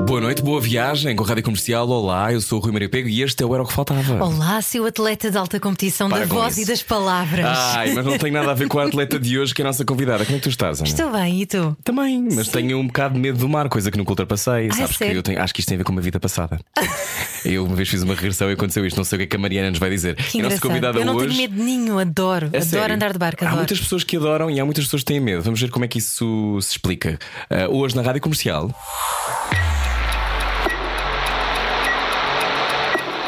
Boa noite, boa viagem com a Rádio Comercial. Olá, eu sou o Rui Maria Pego e este é o Era o que Faltava. Olá, seu atleta de alta competição Para da com voz isso. e das palavras. Ai, mas não tem nada a ver com a atleta de hoje, que é a nossa convidada. Como é que tu estás, Ana? Estou bem, e tu? Também, mas tenho um bocado de medo do mar, coisa que nunca ultrapassei. Sabes que eu tenho, acho que isto tem a ver com uma vida passada. eu uma vez fiz uma regressão e aconteceu isto. Não sei o que é que a Mariana nos vai dizer. Que a nossa convidada Eu não hoje. tenho medo nenhum, adoro. A adoro sério? andar de barco, Há adoro. muitas pessoas que adoram e há muitas pessoas que têm medo. Vamos ver como é que isso se explica. Ah, hoje na Rádio Comercial.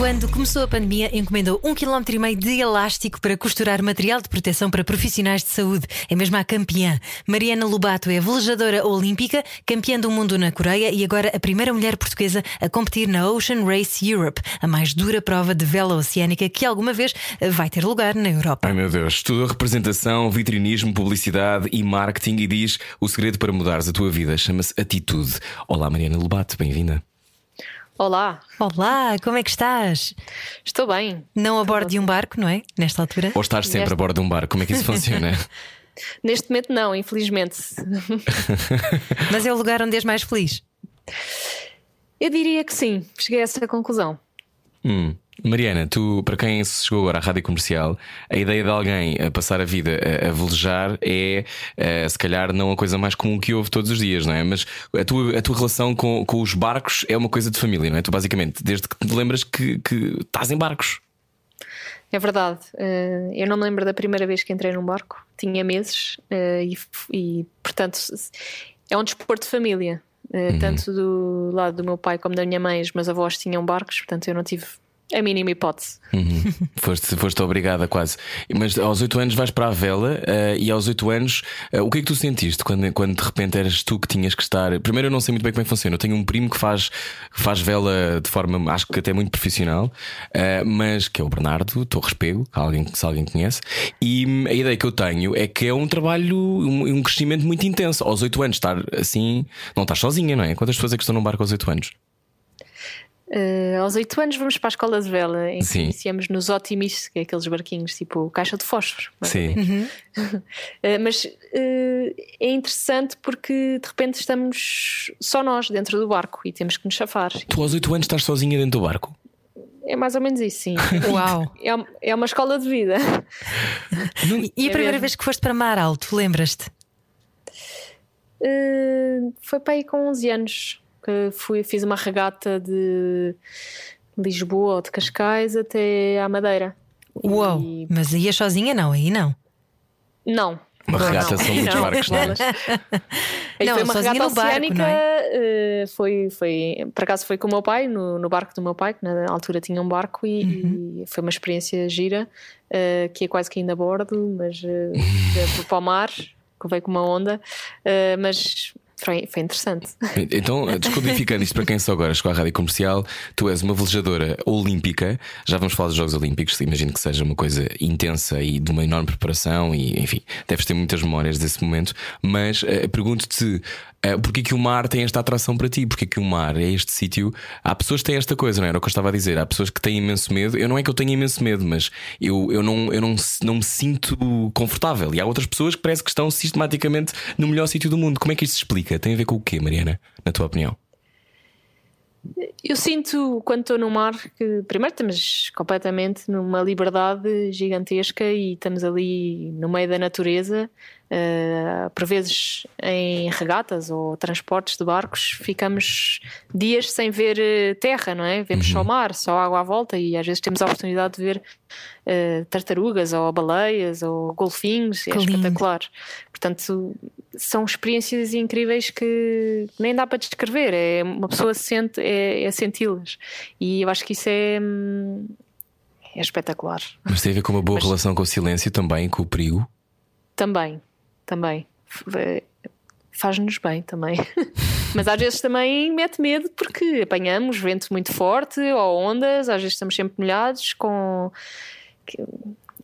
Quando começou a pandemia, encomendou um quilómetro e meio de elástico para costurar material de proteção para profissionais de saúde. É mesmo a campeã. Mariana Lobato é velejadora olímpica, campeã do mundo na Coreia e agora a primeira mulher portuguesa a competir na Ocean Race Europe, a mais dura prova de vela oceânica que alguma vez vai ter lugar na Europa. Ai meu Deus, estudou representação, vitrinismo, publicidade e marketing e diz o segredo para mudares a tua vida chama-se atitude. Olá, Mariana Lobato, bem-vinda. Olá, Olá, como é que estás? estou bem. Não a bordo de um barco, não é? Nesta altura? Ou estás sempre Nesta- a bordo de um bar, como é que isso funciona? Neste momento, não, infelizmente. Mas é o lugar onde és mais feliz. Eu diria que sim, cheguei a essa conclusão. Hum. Mariana, tu, para quem se chegou agora à rádio comercial, a ideia de alguém a passar a vida a, a velejar é, eh, se calhar, não a coisa mais comum que houve todos os dias, não é? Mas a tua, a tua relação com, com os barcos é uma coisa de família, não é? Tu, basicamente, desde que te lembras que, que estás em barcos. É verdade. eh, eu não me lembro da primeira vez que entrei num barco, tinha meses eh, e, e, portanto, é um desporto de família. Eh, Tanto do lado do meu pai como da minha mãe, os meus avós tinham barcos, portanto, eu não tive a mínima hipótese. Uhum. foste, foste obrigada quase. Mas aos 8 anos vais para a vela eh, e aos 8 anos, eh, o que é que tu sentiste quando, quando de repente eras tu que tinhas que estar? Primeiro, eu não sei muito bem como é que funciona. Eu tenho um primo que faz, faz vela de forma, acho que até muito profissional, eh, mas que é o Bernardo Torres Pego, que alguém, se alguém conhece. E hum, a ideia que eu tenho é que é um trabalho, um, um crescimento muito intenso. Aos 8 anos, estar assim, não estás sozinha, não é? Quantas pessoas é que estão num barco aos 8 anos? Eh, aos 8 anos vamos para a escola de vela, em que Sim. iniciamos nos Optimis, que é aqueles barquinhos tipo caixa de fósforo. mais ou menos. Sim. Uh, mas uh, é interessante porque de repente estamos só nós dentro do barco e temos que nos chafar. Tu aos 8 anos estás sozinha dentro do barco? É mais ou menos isso, sim. Uau! É, é uma escola de vida. E a É primeira mesmo. vez que foste para Mar Alto, lembras-te? Uh, foi para aí com 11 anos que fui, fiz uma regata de Lisboa ou de Cascais até à Madeira. Uau! E- Mas ias sozinha? Não, aí não. Não. Uma Não, regata não. são muitos Não, barcos, não é? Não, foi uma regata no barco, oceânica, não eh, foi, foi, por acaso foi com o meu pai, no, no barco do meu pai, que na altura tinha um barco e, Uhum. e foi uma experiência gira, eh, que é quase que ainda a bordo, mas uh, para o mar, que veio com uma onda, eh, mas foi, foi interessante. Então, descodificando isto para quem só agora chegou à rádio comercial, tu és uma velejadora olímpica. Já vamos falar dos Jogos Olímpicos. Imagino que seja uma coisa intensa e de uma enorme preparação, e enfim, deves ter muitas memórias desse momento. Mas eh, pergunto-te eh, porquê que o mar tem esta atração para ti? Porquê que o mar é este sítio? Há pessoas que têm esta coisa, não era o que eu estava a dizer? Há pessoas que têm imenso medo. Eu não é que eu tenha imenso medo, mas eu, eu, não, eu não, não me sinto confortável. E há outras pessoas que parece que estão sistematicamente no melhor sítio do mundo. Como é que isto se explica? Tem a ver com o quê, Mariana? Na tua opinião? Eu sinto, quando estou no mar, que primeiro estamos completamente numa liberdade gigantesca e estamos ali no meio da natureza. Uh, por vezes em regatas ou transportes de barcos, ficamos dias sem ver eh, terra, não é? Vemos só mar, só água à volta e às vezes temos a oportunidade de ver eh, tartarugas ou baleias ou golfinhos. É Que lindo. espetacular. Portanto, são experiências incríveis que nem dá para descrever. É, uma pessoa sente, é, é senti-las. E eu acho que isso é, é espetacular. Mas tem a ver com uma boa Mas- relação com o silêncio também, com o perigo. Também, também. Faz-nos bem também. Mas às vezes também mete medo porque apanhamos vento muito forte ou ondas, às vezes estamos sempre molhados com.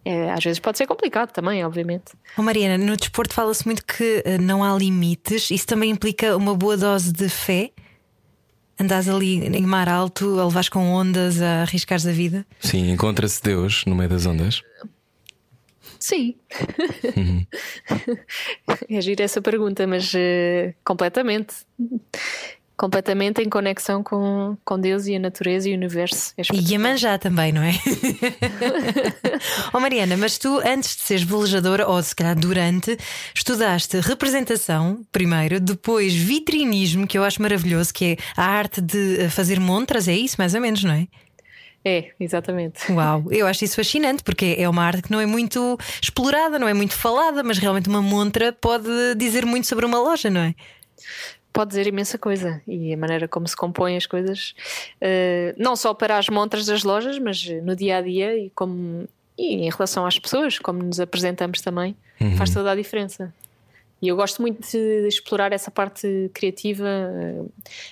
É, às vezes pode ser complicado também, obviamente. Oh, Mariana, no desporto fala-se muito que uh, não há limites. Isso também implica uma boa dose de fé? Andas ali em mar alto, a levares com ondas, a arriscares a vida? Sim, encontra-se Deus no meio das ondas. Sim. Uhum. é giro essa pergunta, mas uh, completamente. Completamente em conexão com, com Deus e a natureza e o universo. É e a manjar também, não é? oh Mariana, mas tu antes de seres velejadora, ou se calhar durante, estudaste representação primeiro, depois vitrinismo, que eu acho maravilhoso, que é a arte de fazer montras, é isso mais ou menos, não é? É, exatamente. Uau, eu acho isso fascinante porque é uma arte que não é muito explorada, não é muito falada, mas realmente uma montra pode dizer muito sobre uma loja, não é? Pode dizer imensa coisa e a maneira como se compõem as coisas, uh, não só para as montras das lojas, mas no dia a dia e, como, e em relação às pessoas, como nos apresentamos também, uhum. faz toda a diferença. E eu gosto muito de explorar essa parte criativa.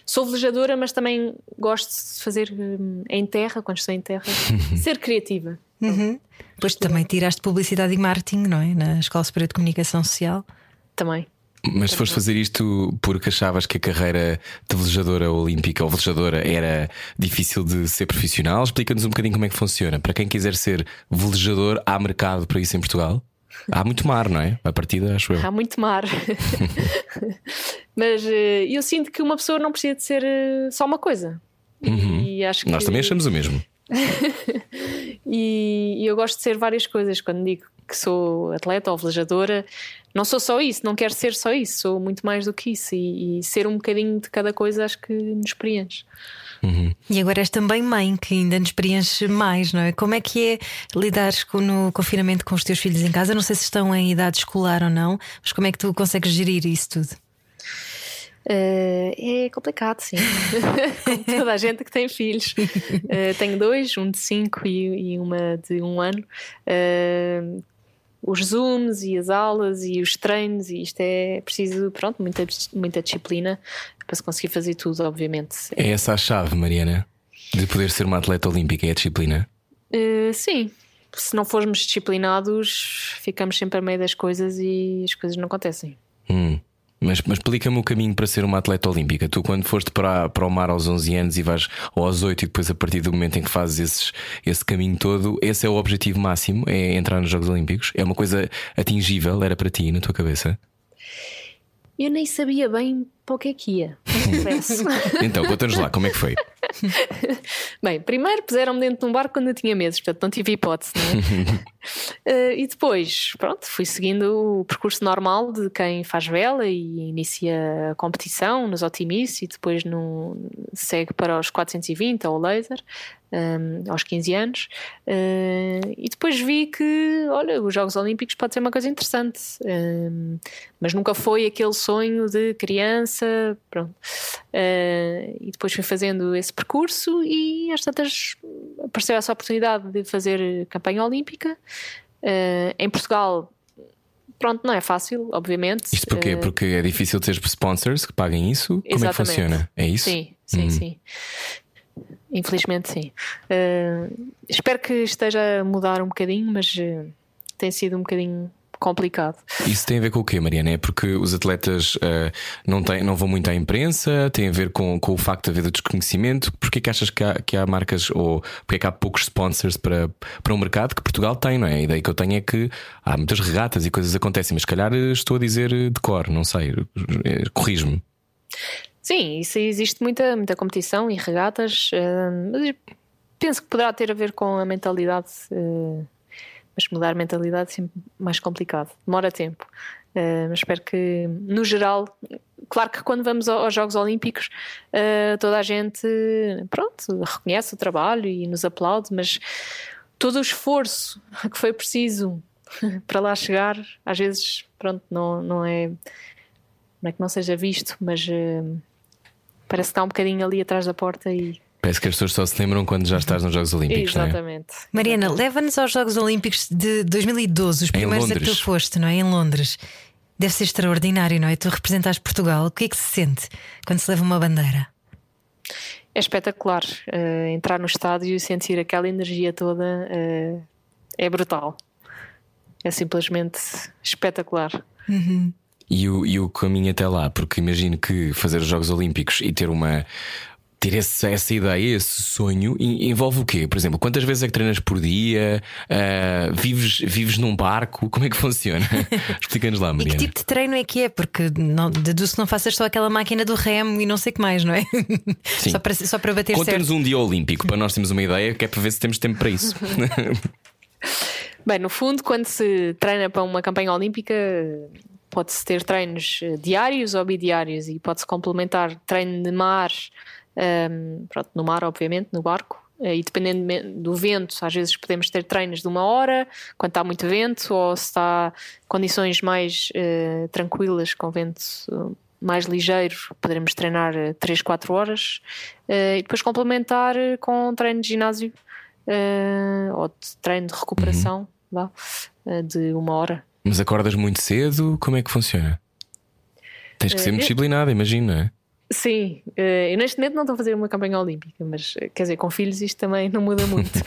Sou velejadora, mas também gosto de fazer hum, em terra, quando estou em terra, ser criativa. Uhum. Depois também tiraste publicidade e marketing, não é? Na Escola Superior de Comunicação Social. Também. Mas se foste fazer isto porque achavas que a carreira de velejadora olímpica ou velejadora era difícil de ser profissional, explica-nos um bocadinho como é que funciona. Para quem quiser ser velejador, há mercado para isso em Portugal? Há muito mar, não é? A partida, acho eu. Há muito mar. Mas uh, eu sinto que uma pessoa não precisa de ser uh, só uma coisa. Uhum. E acho que... Nós também achamos o mesmo. e, e eu gosto de ser várias coisas. Quando digo que sou atleta ou velejadora, não sou só isso, não quero ser só isso, sou muito mais do que isso. E, e ser um bocadinho de cada coisa acho que nos preenche. Uhum. E agora és também mãe, que ainda nos preenche mais, não é? Como é que é lidares com, no confinamento com os teus filhos em casa? Não sei se estão em idade escolar ou não, mas como é que tu consegues gerir isso tudo? Uh, é complicado, sim. Como toda a gente que tem filhos. Uh, tenho dois, um de cinco e, e uma de um ano. Os zooms e as aulas e os treinos, e isto é preciso, pronto, muita, muita disciplina para se conseguir fazer tudo, obviamente. É essa a chave, Mariana, de poder ser uma atleta olímpica, é a disciplina? Uh, sim. Se não formos disciplinados, ficamos sempre a meio das coisas e as coisas não acontecem. Hum. Mas, mas explica-me o caminho para ser uma atleta olímpica. Tu, quando foste para, para o mar aos 11 anos e vais ou aos 8, e depois a partir do momento em que fazes esses, esse caminho todo, esse é o objetivo máximo? É entrar nos Jogos Olímpicos? É uma coisa atingível? Era para ti, na tua cabeça? Eu nem sabia bem para o que é que ia, então, conta-nos lá, como é que foi? Bem, primeiro puseram-me dentro de um barco quando eu tinha meses, portanto não tive hipótese, não é? uh, e depois, pronto, fui seguindo o percurso normal de quem faz vela e inicia a competição nos otimistas e depois no, segue para os 420 ou laser um, aos 15 anos, uh, e depois vi que, olha, os Jogos Olímpicos pode ser uma coisa interessante, um, mas nunca foi aquele sonho de criança, pronto. Uh, e depois fui fazendo esse percurso e às tantas apareceu essa oportunidade de fazer campanha olímpica. Uh, em Portugal pronto, não é fácil, obviamente. Isto porquê? Uh, Porque é difícil ter sponsors que paguem isso? Como é que funciona? É isso? Sim, sim, hum. sim. Infelizmente, sim. Espero que esteja a mudar um bocadinho, mas tem sido um bocadinho complicado. Isso tem a ver com o quê, Mariana? É porque os atletas uh, não, têm, não vão muito à imprensa? Tem a ver com, com o facto de haver desconhecimento? Porquê que achas que há, que há marcas ou porque é que há poucos sponsors para, para um mercado que Portugal tem, não é? A ideia que eu tenho é que há muitas regatas e coisas acontecem, mas se calhar estou a dizer de cor, não sei, corrijo-me. Sim, isso existe muita, muita competição e regatas, uh, mas penso que poderá ter a ver com a mentalidade, uh, mas mudar a mentalidade é sempre mais complicado, demora tempo. Uh, mas espero que, no geral, claro que quando vamos aos Jogos Olímpicos, toda a gente, pronto, reconhece o trabalho e nos aplaude, mas todo o esforço que foi preciso para lá chegar, às vezes, pronto, não, não é. Não é que não seja visto, mas Parece que está um bocadinho ali atrás da porta e. Parece que as pessoas só se lembram quando já estás nos Jogos Olímpicos. É? Exatamente. É? Mariana, leva-nos aos Jogos Olímpicos de 2012, os primeiros a que tu foste, não é? Em Londres. Deve ser extraordinário, não é? Tu representaste Portugal. O que é que se sente quando se leva uma bandeira? É espetacular. Uh, entrar no estádio e sentir aquela energia toda uh, é brutal. É simplesmente espetacular. Uhum. E o, e o caminho até lá, porque imagino que fazer os Jogos Olímpicos e ter uma. Ter esse, essa ideia, esse sonho, envolve o quê? Por exemplo, quantas vezes é que treinas por dia? Uh, vives, vives num barco? Como é que funciona? Explica-nos lá, Maria. E que tipo de treino é que é? Porque não, deduzo que não faças só aquela máquina do remo e não sei o que mais, não é? Sim. só, para, só para bater Conta-nos certo. um dia olímpico para nós termos uma ideia, que é para ver se temos tempo para isso. Bem, no fundo, quando se treina para uma campanha olímpica, pode-se ter treinos diários ou bidiários e pode-se complementar treino de mar, um, pronto, no mar, obviamente, no barco. Eh, e dependendo do vento, às vezes podemos ter treinos de uma hora, quando está muito vento, ou se está condições mais uh, tranquilas, com vento mais ligeiro, poderemos treinar 3, 4 horas uh, e depois complementar com treino de ginásio uh, ou de treino de recuperação uhum. de uma hora. Mas acordas muito cedo? Como é que funciona? Tens que ser uh, disciplinada, imagino, não é? Sim, uh, eu neste momento não estou a fazer uma campanha olímpica, mas quer dizer, com filhos isto também não muda muito.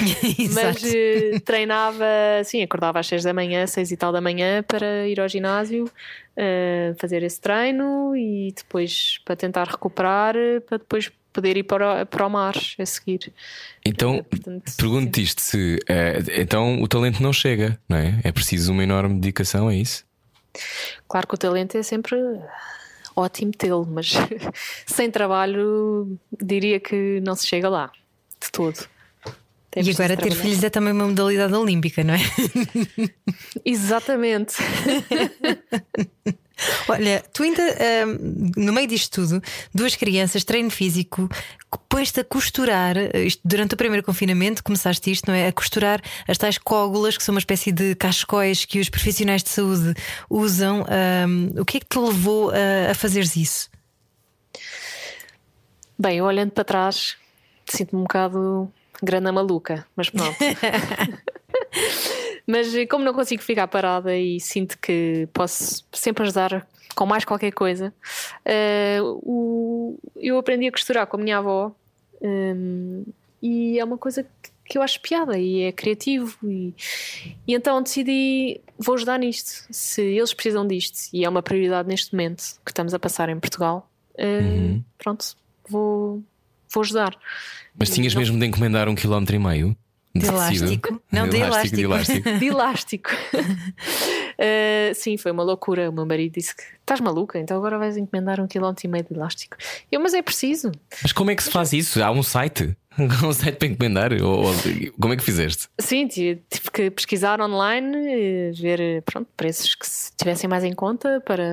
mas uh, treinava, sim, acordava às 6 da manhã, 6 e tal da manhã, para ir ao ginásio, uh, fazer esse treino e depois para tentar recuperar, para depois poder ir para o, para o mar a seguir. Então, pergunto-te isto: se então o talento não chega, não é? É preciso uma enorme dedicação, é isso? Claro que o talento é sempre ótimo tê-lo, mas sem trabalho diria que não se chega lá de todo. E agora ter filhos é também uma modalidade olímpica, não é? Exatamente. Olha, tu ainda, no meio disto tudo, duas crianças, treino físico, pões-te a costurar, isto, durante o primeiro confinamento, começaste isto, não é? A costurar as tais cógulas, que são uma espécie de cascóis que os profissionais de saúde usam. O que é que te levou a, a fazeres isso? Bem, olhando para trás, sinto-me um bocado grana maluca, mas pronto. mas eh, como não consigo ficar parada e sinto que posso sempre ajudar com mais qualquer coisa, uh, o, eu aprendi a costurar com a minha avó um, e é uma coisa que, que eu acho piada e é criativo e, e então decidi vou ajudar nisto se eles precisam disto e é uma prioridade neste momento que estamos a passar em Portugal uh, uhum. pronto vou vou ajudar mas tinhas não... mesmo de encomendar um quilómetro e meio? De, de elástico? Não, de, elástico. De elástico. De elástico. uh, sim, foi uma loucura. O meu marido disse que estás maluca, então agora vais encomendar um quilómetro e meio de elástico. Eu, mas é preciso. Mas como é que se faz isso? Há um site? um site para encomendar? Ou, ou, como é que fizeste? Sim, tive que pesquisar online, ver pronto, preços que se tivessem mais em conta para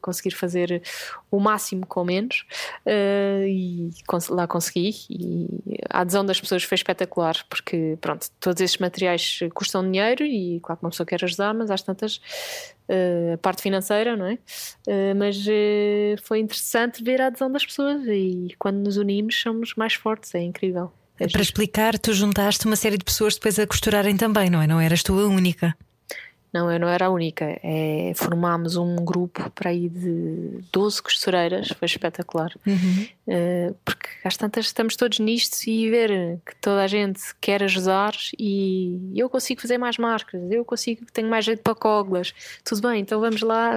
conseguir fazer o máximo com menos uh, e lá consegui. E a adesão das pessoas foi espetacular, porque pronto, todos estes materiais custam dinheiro e claro que uma pessoa quer ajudar, mas às tantas a parte financeira, não é? Uh, mas uh, foi interessante ver a adesão das pessoas e quando nos unimos somos mais fortes, é incrível. É Para explicar, tu juntaste uma série de pessoas depois a costurarem também, não é? Não eras tu a única. Não, eu não era a única. É, formámos um grupo para aí de 12 costureiras, foi espetacular. Uhum. Uh, porque às tantas estamos todos nisto e ver que toda a gente quer ajudar e eu consigo fazer mais marcas, eu consigo, tenho mais jeito para coglas. Tudo bem, então vamos lá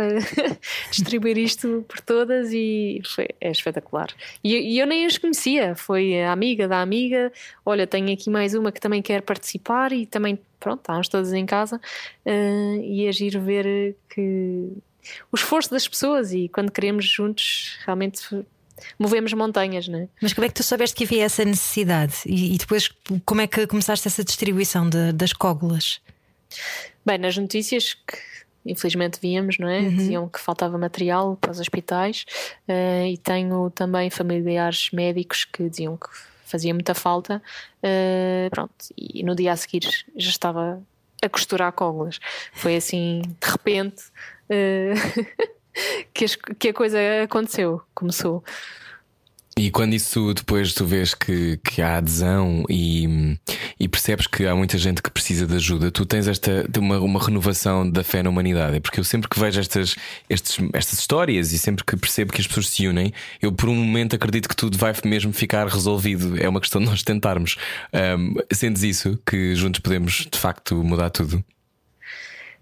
distribuir isto por todas e foi, é espetacular. E, e eu nem as conhecia, foi a amiga da amiga. Olha, tenho aqui mais uma que também quer participar e também pronto, estávamos todos em casa uh, e agir ver que o esforço das pessoas e quando queremos juntos realmente movemos montanhas, não é? Mas como é que tu soubeste que havia essa necessidade e, e depois como é que começaste essa distribuição de, das cógulas? Bem, nas notícias que infelizmente víamos, não é? Uhum. Diziam que faltava material para os hospitais uh, e tenho também familiares médicos que diziam que fazia muita falta. Uh, pronto, e no dia a seguir já estava a costurar cógulas. Foi assim, de repente, uh, que, as, que, a coisa aconteceu, começou. E quando isso depois tu vês que, que há adesão e, e percebes que há muita gente que precisa de ajuda, tu tens esta uma, uma renovação da fé na humanidade. Porque eu sempre que vejo estas, estes, estas histórias e sempre que percebo que as pessoas se unem, eu por um momento acredito que tudo vai mesmo ficar resolvido. É uma questão de nós tentarmos. Um, sentes isso, que juntos podemos de facto mudar tudo?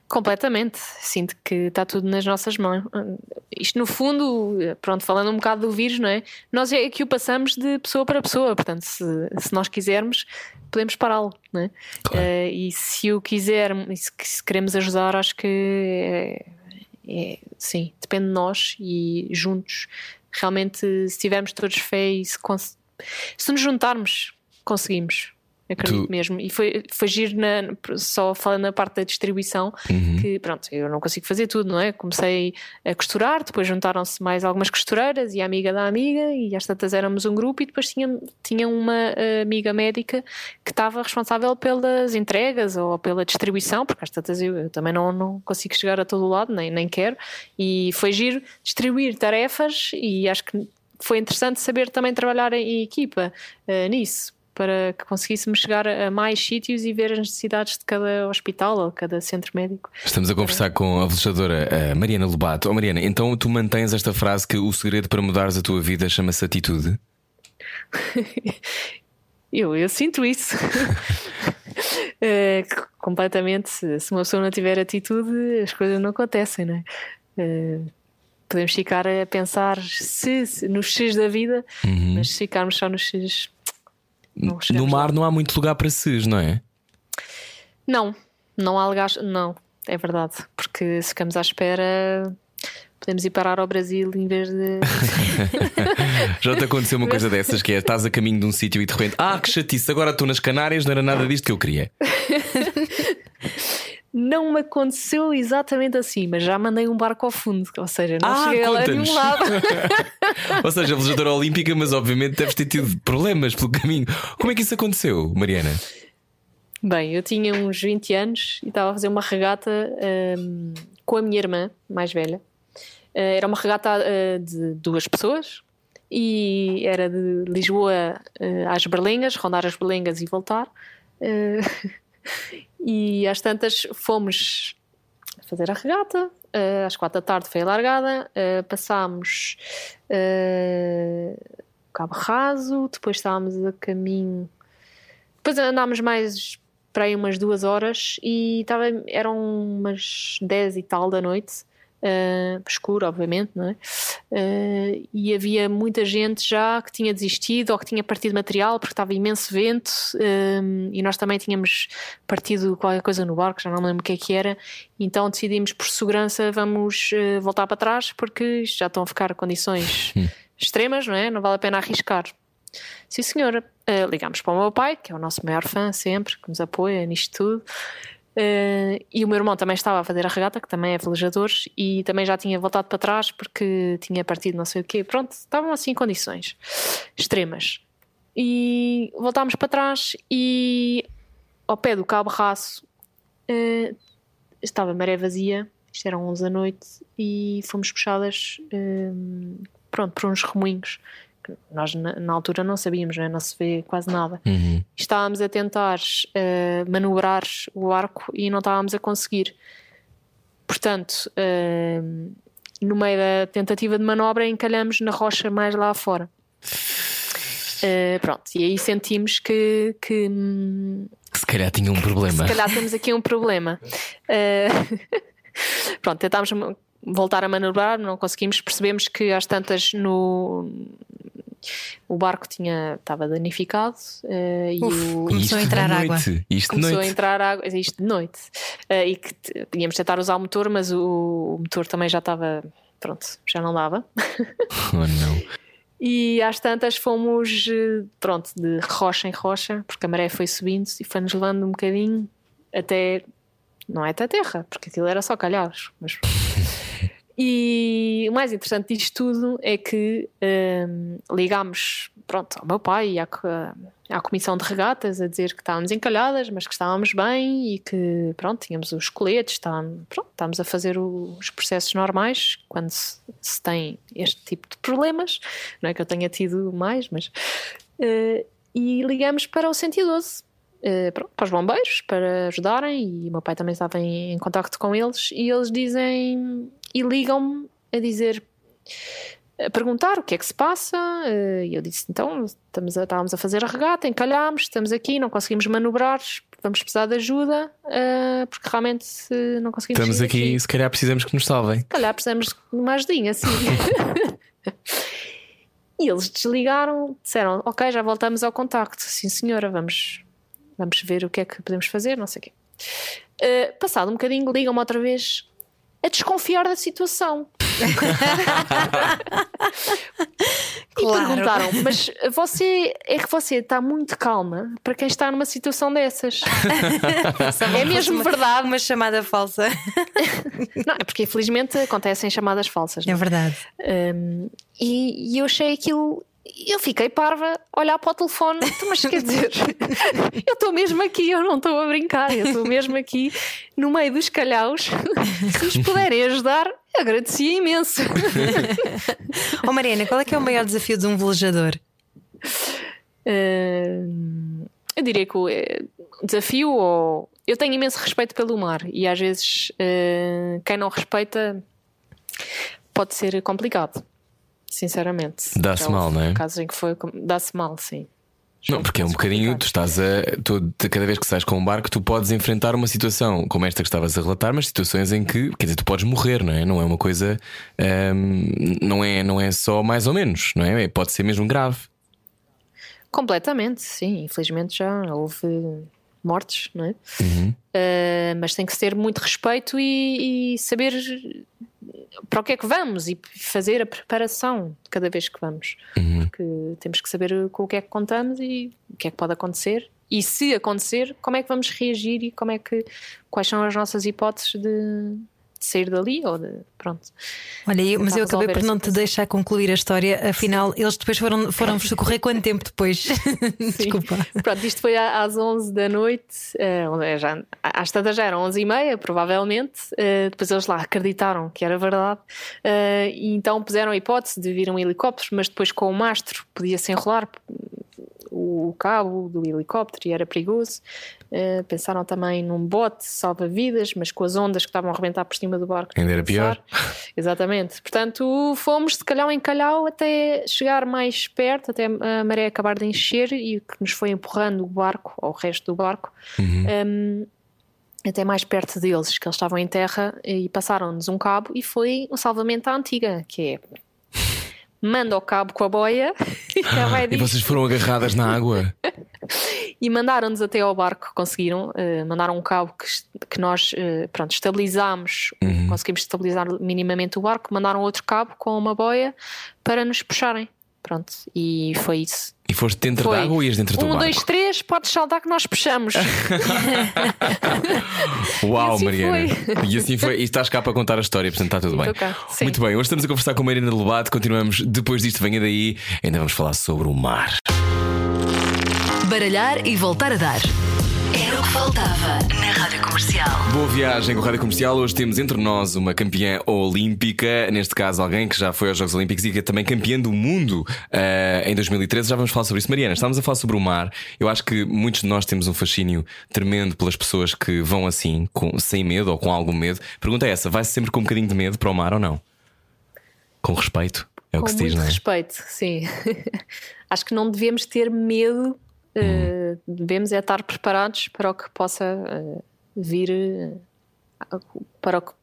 Completamente. Sinto que está tudo nas nossas mãos. Isto, no fundo, pronto, falando um bocado do vírus, não é? Nós é que o passamos de pessoa para pessoa. Portanto, se, se nós quisermos, podemos pará-lo, não é? Claro. Uh, e se o quisermos, se queremos ajudar, acho que é, é, sim, depende de nós e juntos. Realmente, se tivermos todos fé e se, se nos juntarmos, conseguimos. Acredito tu... mesmo. E foi, foi giro na, só falando na parte da distribuição, uhum. que pronto, eu não consigo fazer tudo, não é? Comecei a costurar, depois juntaram-se mais algumas costureiras e a amiga da amiga, e às tantas éramos um grupo, e depois tinha, tinha uma amiga médica que estava responsável pelas entregas ou pela distribuição, porque às tantas eu, eu também não, não consigo chegar a todo lado, nem, nem quero, e foi giro distribuir tarefas, e acho que foi interessante saber também trabalhar em equipa uh, nisso para que conseguíssemos chegar a mais sítios e ver as necessidades de cada hospital ou cada centro médico. Estamos a conversar com a velejadora Mariana Lobato. Oh, Mariana, então tu mantens esta frase que o segredo para mudares a tua vida chama-se atitude? eu, eu sinto isso. é, completamente. Se uma pessoa não tiver atitude, as coisas não acontecem, não é? é podemos ficar a pensar se, se, nos X da vida, uhum. mas se ficarmos só nos X no mar lá. não há muito lugar para SES, não é? Não, não há lugar. Não, é verdade. Porque se ficamos à espera, podemos ir parar ao Brasil em vez de. Já te aconteceu uma coisa dessas que é estás a caminho de um sítio e de repente, ah, que chatice, agora estou nas Canárias, não era nada disto que eu queria. não me aconteceu exatamente assim, mas já mandei um barco ao fundo, ou seja, não ah, cheguei a nenhum lado. ou seja, a velejadora olímpica, mas obviamente deves ter tido problemas pelo caminho. Como é que isso aconteceu, Mariana? Bem, eu tinha uns 20 anos e estava a fazer uma regata um, com a minha irmã mais velha. Uh, era uma regata uh, de duas pessoas e era de Lisboa uh, às Berlengas, rondar as Berlengas e voltar. E às tantas fomos fazer a regata. Uh, às quatro da tarde foi a largada. Uh, passámos uh, Cabo Raso. Depois estávamos a caminho. Depois andámos mais para aí umas duas horas e estava, eram umas dez e tal da noite uh, escuro, obviamente, não é? Uh, e havia muita gente já que tinha desistido ou que tinha partido material porque estava imenso vento um, e nós também tínhamos partido qualquer coisa no barco, já não me lembro o que é que era, então decidimos por segurança vamos uh, voltar para trás porque já estão a ficar condições hum. extremas, não é? Não vale a pena arriscar. Sim, senhora. Uh, ligámos para o meu pai, que é o nosso maior fã sempre, que nos apoia nisto tudo. Uh, e o meu irmão também estava a fazer a regata, que também é velejador, e também já tinha voltado para trás porque tinha partido não sei o quê. Pronto, estavam assim em condições extremas. E voltámos para trás e ao pé do Cabo Raço uh, estava maré vazia, isto eram 11 da noite, e fomos puxadas uh, pronto, por uns remoinhos nós na, na, altura não sabíamos, né? não se vê quase nada. Uhum. Estávamos a tentar uh, manobrar o arco e não estávamos a conseguir. Portanto, uh, no meio da tentativa de manobra, encalhamos na rocha mais lá fora. Uh, pronto, e aí sentimos que, que. Se calhar tinha um problema. Se calhar temos aqui um problema. pronto, tentámos voltar a manobrar, não conseguimos, percebemos que às tantas no, o barco tinha, estava danificado uh, e o... começou a entrar água. Isto começou noite. a entrar água, isto de noite. Uh, e que tínhamos de tentar usar o motor, mas o, o motor também já estava, pronto, já não dava. Oh, não. E às tantas fomos, eh, pronto, de rocha em rocha, porque a maré foi subindo e foi-nos levando um bocadinho até, não é até a terra, porque aquilo era só calhaus, mas E o mais interessante disto tudo é que um, ligámos pronto, ao meu pai e à, à comissão de regatas a dizer que estávamos encalhadas, mas que estávamos bem e que pronto, tínhamos os coletes, estávamos, pronto, estávamos a fazer os processos normais quando se, se, tem este tipo de problemas. Não é que eu tenha tido mais, mas. Uh, e ligamos para o 112. Pronto, para os bombeiros para ajudarem e o meu pai também estava em, em contacto com eles e eles dizem e ligam-me a dizer a perguntar o que é que se passa eh, e eu disse então estamos a, estávamos a fazer a regata, encalhámos estamos aqui, não conseguimos manobrar vamos precisar de ajuda uh, porque realmente não conseguimos estamos aqui, aqui, se calhar precisamos que nos salvem. se calhar precisamos de uma ajudinha sim. E eles desligaram disseram ok, já voltamos ao contacto. Sim senhora, vamos vamos ver o que é que podemos fazer, não sei o quê uh, passado um bocadinho ligam-me outra vez a desconfiar da situação. e claro. perguntaram: Mas você é que você está muito calma para quem está numa situação dessas? é mesmo verdade. Uma chamada falsa. Não, é porque infelizmente acontecem chamadas falsas. É não? verdade. Um, e, e eu achei aquilo eu fiquei parva a olhar para o telefone, mas quer dizer, eu estou mesmo aqui, eu não estou a brincar, eu estou mesmo aqui no meio dos calhaus. Se nos puderem ajudar, agradecia imenso. oh Mariana, qual é que é o maior desafio de um velejador? Uh, eu diria que o eh, desafio, ou eu tenho imenso respeito pelo mar e às vezes uh, quem não respeita pode ser complicado sinceramente. Dá-se mal, não é? Casos em que foi, dá-se mal, sim. Não, porque é um bocadinho, tu estás a. Tu, cada vez que sais com um barco, tu podes enfrentar uma situação como esta que estavas a relatar, mas situações em que, quer dizer, tu podes morrer, não é? Não é uma coisa. Um, não, é, não é só mais ou menos, não é? Pode ser mesmo grave. Completamente, sim. Infelizmente já houve mortes, não é? Uhum. Uh, mas tem que ter muito respeito e, e saber para o que é que vamos e fazer a preparação de cada vez que vamos. Uhum. Porque temos que saber com o que é que contamos e o que é que pode acontecer. E se acontecer, como é que vamos reagir e como é que quais são as nossas hipóteses de, de sair dali ou de. Pronto. Olha, eu, mas eu acabei por não te deixar concluir a história, afinal, eles depois foram, foram socorrer quanto tempo depois? Desculpa. Pronto, isto foi às 11 da noite, uh, já, às tantas já eram 11 e meia, provavelmente. Uh, depois eles lá acreditaram que era verdade, uh, e então puseram a hipótese de vir um helicóptero, mas depois com o mastro podia-se enrolar o cabo do helicóptero e era perigoso. Uh, pensaram também num bote salva-vidas, mas com as ondas que estavam a arrebentar por cima do barco. Ainda era pior. Exatamente. Portanto, fomos de calhau em calhau até chegar mais perto, até a maré acabar de encher e que nos foi empurrando o barco, ou o resto do barco. Uhum. Um, até mais perto deles, que eles estavam em terra e passaram-nos um cabo e foi um salvamento à antiga, que é manda o cabo com a boia e, e vocês foram agarradas na água e mandaram-nos até ao barco conseguiram uh, mandaram um cabo que, que nós uh, pronto estabilizámos uhum. conseguimos estabilizar minimamente o barco mandaram outro cabo com uma boia para nos puxarem pronto e foi isso e foste dentro da água ou ias dentro do um, barco? Um, dois, três, podes saltar que nós puxamos. Uau, e assim Mariana. Foi. E assim foi. E estás cá para contar a história, portanto está tudo bem. Muito bem, hoje estamos a conversar com a Mariana Lobato. Continuamos depois disto, venha daí. Ainda vamos falar sobre o mar. Baralhar e voltar a dar. Era o que faltava na Rádio Comercial. Boa viagem com a Rádio Comercial. Hoje temos entre nós uma campeã olímpica, neste caso alguém que já foi aos Jogos Olímpicos e que é também campeã do mundo uh, em 2013. Já vamos falar sobre isso. Mariana, estamos a falar sobre o mar. Eu acho que muitos de nós temos um fascínio tremendo pelas pessoas que vão assim, com, sem medo ou com algum medo. Pergunta é essa: vai-se sempre com um bocadinho de medo para o mar ou não? Com respeito? É o que se diz, não é? respeito, sim. acho que não devemos ter medo Uh, devemos é estar preparados para o que possa uh, vir, uh, para o que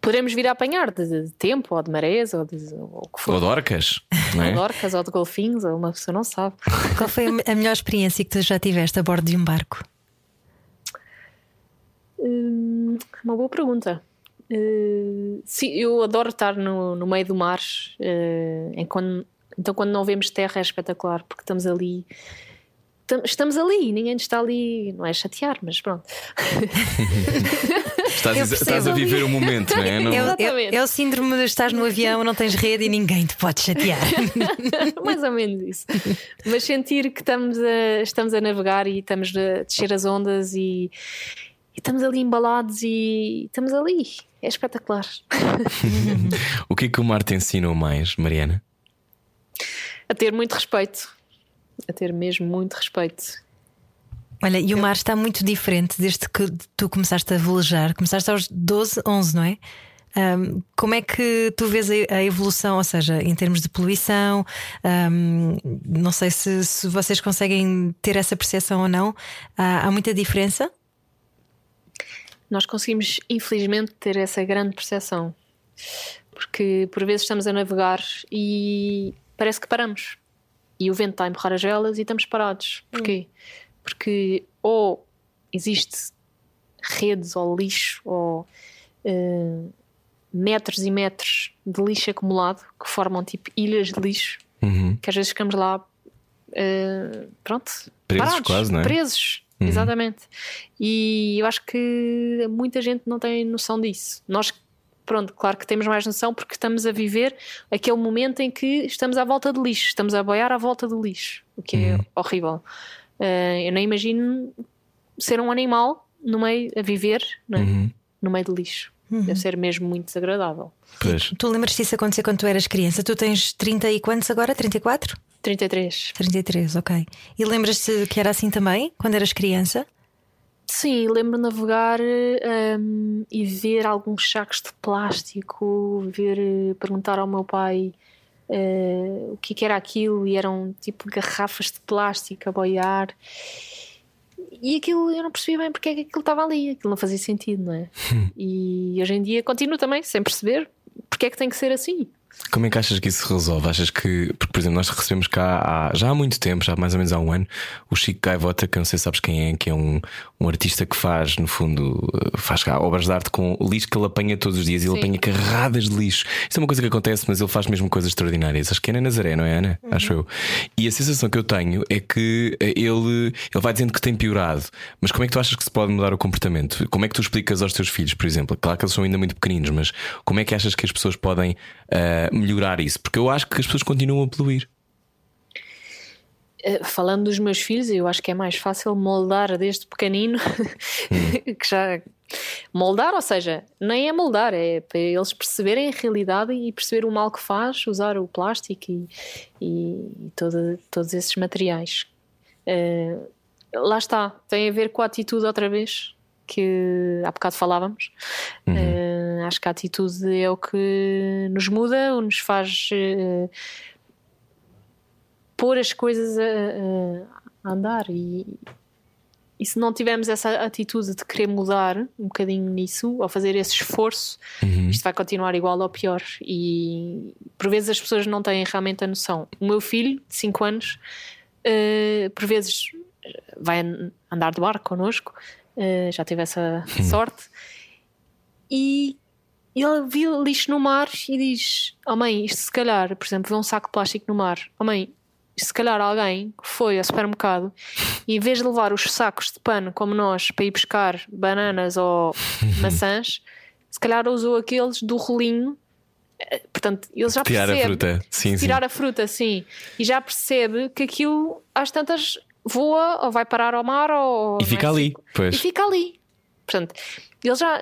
poderemos vir a apanhar de, de tempo, ou de marés, ou de ou que for. Ou de orcas, não é? ou de orcas, ou de golfinhos, ou uma pessoa não sabe. Qual foi a melhor experiência que tu já tiveste a bordo de um barco? Hum, uma boa pergunta. Uh, sim, eu adoro estar no, no meio do mar. Uh, em quando, então, quando não vemos terra, é espetacular, porque estamos ali estamos ali, ninguém está ali, não é chatear, mas pronto. Estás, a- Eu estás a viver o momento, não é? Não- É, o- é, Exatamente. é o síndrome de estás no avião, não tens rede e ninguém te pode chatear. Mais ou menos isso. Mas sentir que estamos a, estamos a navegar e estamos a descer as ondas e, e estamos ali embalados e estamos ali. É espetacular. O que é que o mar te ensinou mais, Mariana? A ter muito respeito. A ter mesmo muito respeito. Olha, e o mar está muito diferente desde que tu começaste a velejar. Começaste aos 12, 11, não é? Ahm, como é que tu vês a, evolução, ou seja, em termos de poluição? ahm, não sei se, se vocês conseguem ter essa percepção ou não. Há, há muita diferença? Nós conseguimos, infelizmente, ter essa grande percepção. Porque por vezes estamos a navegar e parece que paramos. E o vento está a empurrar as velas e estamos parados. Porquê? Porque ou existe redes ou lixo ou eh, metros e metros de lixo acumulado que formam tipo ilhas de lixo Uhum. que às vezes ficamos lá eh, pronto Presos parados, quase, não é? presos exatamente e eu acho que muita gente não tem noção disso nós pronto claro que temos mais noção porque estamos a viver aquele momento em que estamos à volta do lixo estamos a boiar à volta do lixo o que é horrível Eh, eu nem imagino ser um animal no meio a viver não é? Uhum. no meio do lixo deve ser mesmo muito desagradável Pois. Tu lembras disso acontecer quando tu eras criança? Tu tens 30 e quantos agora? 34? 33 33, ok. E lembras-te que era assim também, quando eras criança? Sim, lembro navegar hum, e ver alguns sacos de plástico, ver, perguntar ao meu pai eh, o que, que era aquilo e eram tipo garrafas de plástico a boiar. E aquilo eu não percebia bem porque é que aquilo estava ali, aquilo não fazia sentido, não é? e hoje em dia continuo também sem perceber porque é que tem que ser assim. Como é que achas que isso se resolve? Achas que, porque, por exemplo, nós recebemos cá há, já há muito tempo, já mais ou menos há um ano, o Chico Gaivota, que eu não sei se sabes quem é, que é um, um artista que faz, no fundo, eh, faz cá obras de arte com lixo que ele apanha todos os dias e ele apanha carradas de lixo. Isto é uma coisa que acontece, mas ele faz mesmo coisas extraordinárias. Acho que é na Nazaré, não é, Ana? Acho eu. E a sensação que eu tenho é que eh, ele, ele vai dizendo que tem piorado, mas como é que tu achas que se pode mudar o comportamento? Como é que tu explicas aos teus filhos, por exemplo? Claro que eles são ainda muito pequeninos, mas como é que achas que as pessoas podem melhorar isso? Porque eu acho que as pessoas continuam a poluir. Uh, falando dos meus filhos, eu acho que é mais fácil moldar desde pequenino que já moldar, ou seja, nem é moldar, é para eles perceberem a realidade e perceber o mal que faz usar o plástico e, e, toda- todos esses materiais. Uh, lá está, tem a ver com a atitude outra vez que há bocado falávamos. Uh, acho que a atitude é o que nos muda, ou nos faz uh, pôr as coisas a, a- andar. E, e se não tivermos essa atitude de querer mudar um bocadinho nisso ou fazer esse esforço isto vai continuar igual ou pior. E por vezes as pessoas não têm realmente a noção. O meu filho de 5 anos eh, por vezes vai an- andar de barco connosco eh, já tive essa sorte. E ele viu lixo no mar e diz: Oh mãe, isto se calhar, por exemplo, vê um saco de plástico no mar. Oh mãe, isto se calhar alguém foi ao supermercado e em vez de levar os sacos de pano como nós para ir buscar bananas ou maçãs, se calhar usou aqueles do rolinho. Eh, Portanto, ele já Tirar a percebe. fruta. Sim, sim. tirar a fruta, sim. E já percebe que aquilo às tantas voa ou vai parar ao mar ou. E fica é? ali, Fica- pois. E fica ali. Portanto, ele já.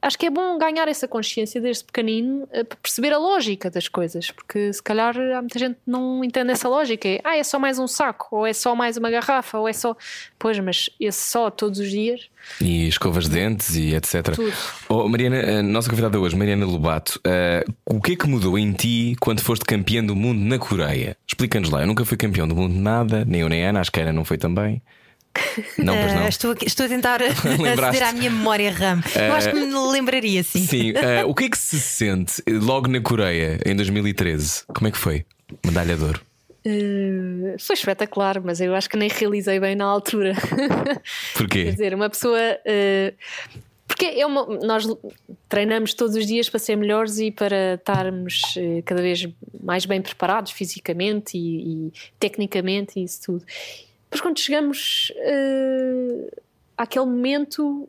Acho que é bom ganhar essa consciência desde pequenino eh, para perceber a lógica das coisas, porque se calhar há muita gente que não entende essa lógica. É, ah, é só mais um saco, ou é só mais uma garrafa, ou é só. Pois, mas esse só todos os dias. E escovas de dentes e etc. Tudo. Oh, Mariana, nossa convidada hoje, Mariana Lobato, eh, o que é que mudou em ti quando foste campeã do mundo na Coreia? Explica-nos lá. Eu nunca fui campeão do mundo de nada, nem eu nem a Ana, acho que a Ana não foi também. Não, pois Ah, não. estou, aqui- estou a tentar aceder à minha memória RAM. Eu acho que me lembraria, sim. Sim, eh, o que é que se sente eh, logo na Coreia em 2013? Como é que foi? Medalha de ouro. Eh, foi espetacular, mas eu acho que nem realizei bem na altura. Quer Porquê? dizer, uma pessoa. eh, porque é uma, nós treinamos todos os dias para ser melhores e para estarmos eh, cada vez mais bem preparados fisicamente e, e tecnicamente e isso tudo. Depois, quando chegamos eh, àquele momento,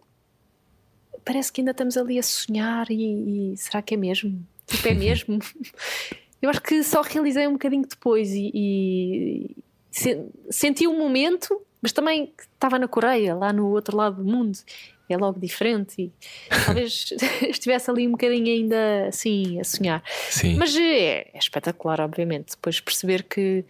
parece que ainda estamos ali a sonhar e, e será que é mesmo? Tipo, é mesmo? Eu acho que só realizei um bocadinho depois e, e se, senti o um momento, mas também estava na Coreia, lá no outro lado do mundo. É logo diferente e talvez estivesse ali um bocadinho ainda assim a sonhar. Sim. Mas é, é espetacular, obviamente. Depois perceber que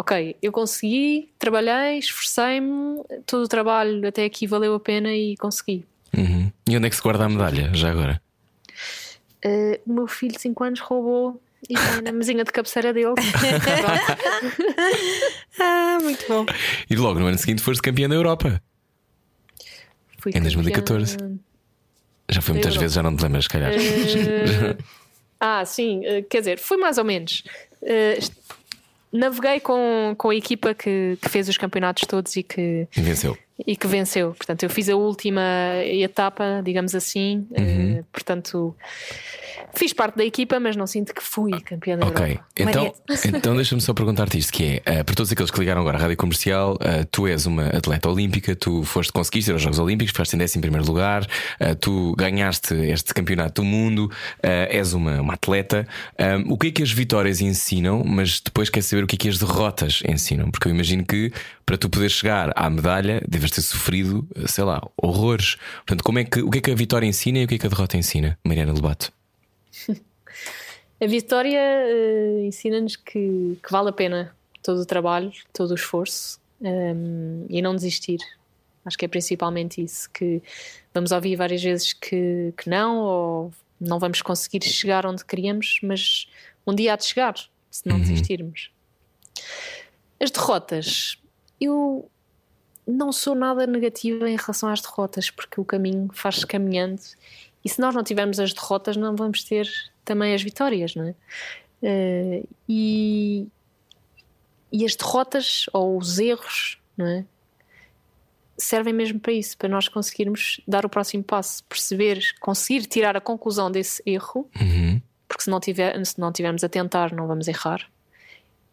ok, eu consegui, trabalhei, esforcei-me, todo o trabalho até aqui valeu a pena e consegui. Uhum. E onde é que se guarda a medalha, já agora? Uh, o meu filho de 5 anos roubou e tem na mesinha de cabeceira dele. ah, muito bom. E logo no ano seguinte foste campeã da Europa. Fui em 2014. campeã... Já foi muitas Europa. vezes, já não te lembras, se calhar. Uh, ah, sim, uh, quer dizer, foi mais ou menos. Uh, naveguei com, com a equipa que, que fez os campeonatos todos e que, E venceu. E que venceu. Portanto, eu fiz a última etapa, digamos assim. Uhum. Uh, portanto, fiz parte da equipa, mas não sinto que fui campeã da Ok, Europa. então, então deixa-me só perguntar-te isto: que é, eh, para todos aqueles que ligaram agora à rádio comercial, eh, tu és uma atleta olímpica, tu foste conseguiste ir aos Jogos Olímpicos, ficaste em 11 primeiro lugar, tu ganhaste este campeonato do mundo, és uma, uma atleta. Um, o que é que as vitórias ensinam, mas depois quer saber o que é que as derrotas ensinam? Porque eu imagino que para tu poderes chegar à medalha, deves ter sofrido, sei lá, horrores. Portanto, como é que, o que é que a vitória ensina e o que é que a derrota ensina, Mariana Lobato? A vitória eh, ensina-nos que, que vale a pena todo o trabalho, todo o esforço ehm, e não desistir. Acho que é principalmente isso. Que vamos ouvir várias vezes que, que não, ou não vamos conseguir chegar onde queríamos, mas um dia há de chegar, se não desistirmos. As derrotas, eu não sou nada negativa em relação às derrotas, porque o caminho faz-se caminhando e se nós não tivermos as derrotas, não vamos ter também as vitórias, não é? Eh, e, e as derrotas ou os erros, não é? Servem mesmo para isso, para nós conseguirmos dar o próximo passo, perceber, conseguir tirar a conclusão desse erro, Uhum. porque se não, tiver, se não tivermos a tentar, não vamos errar.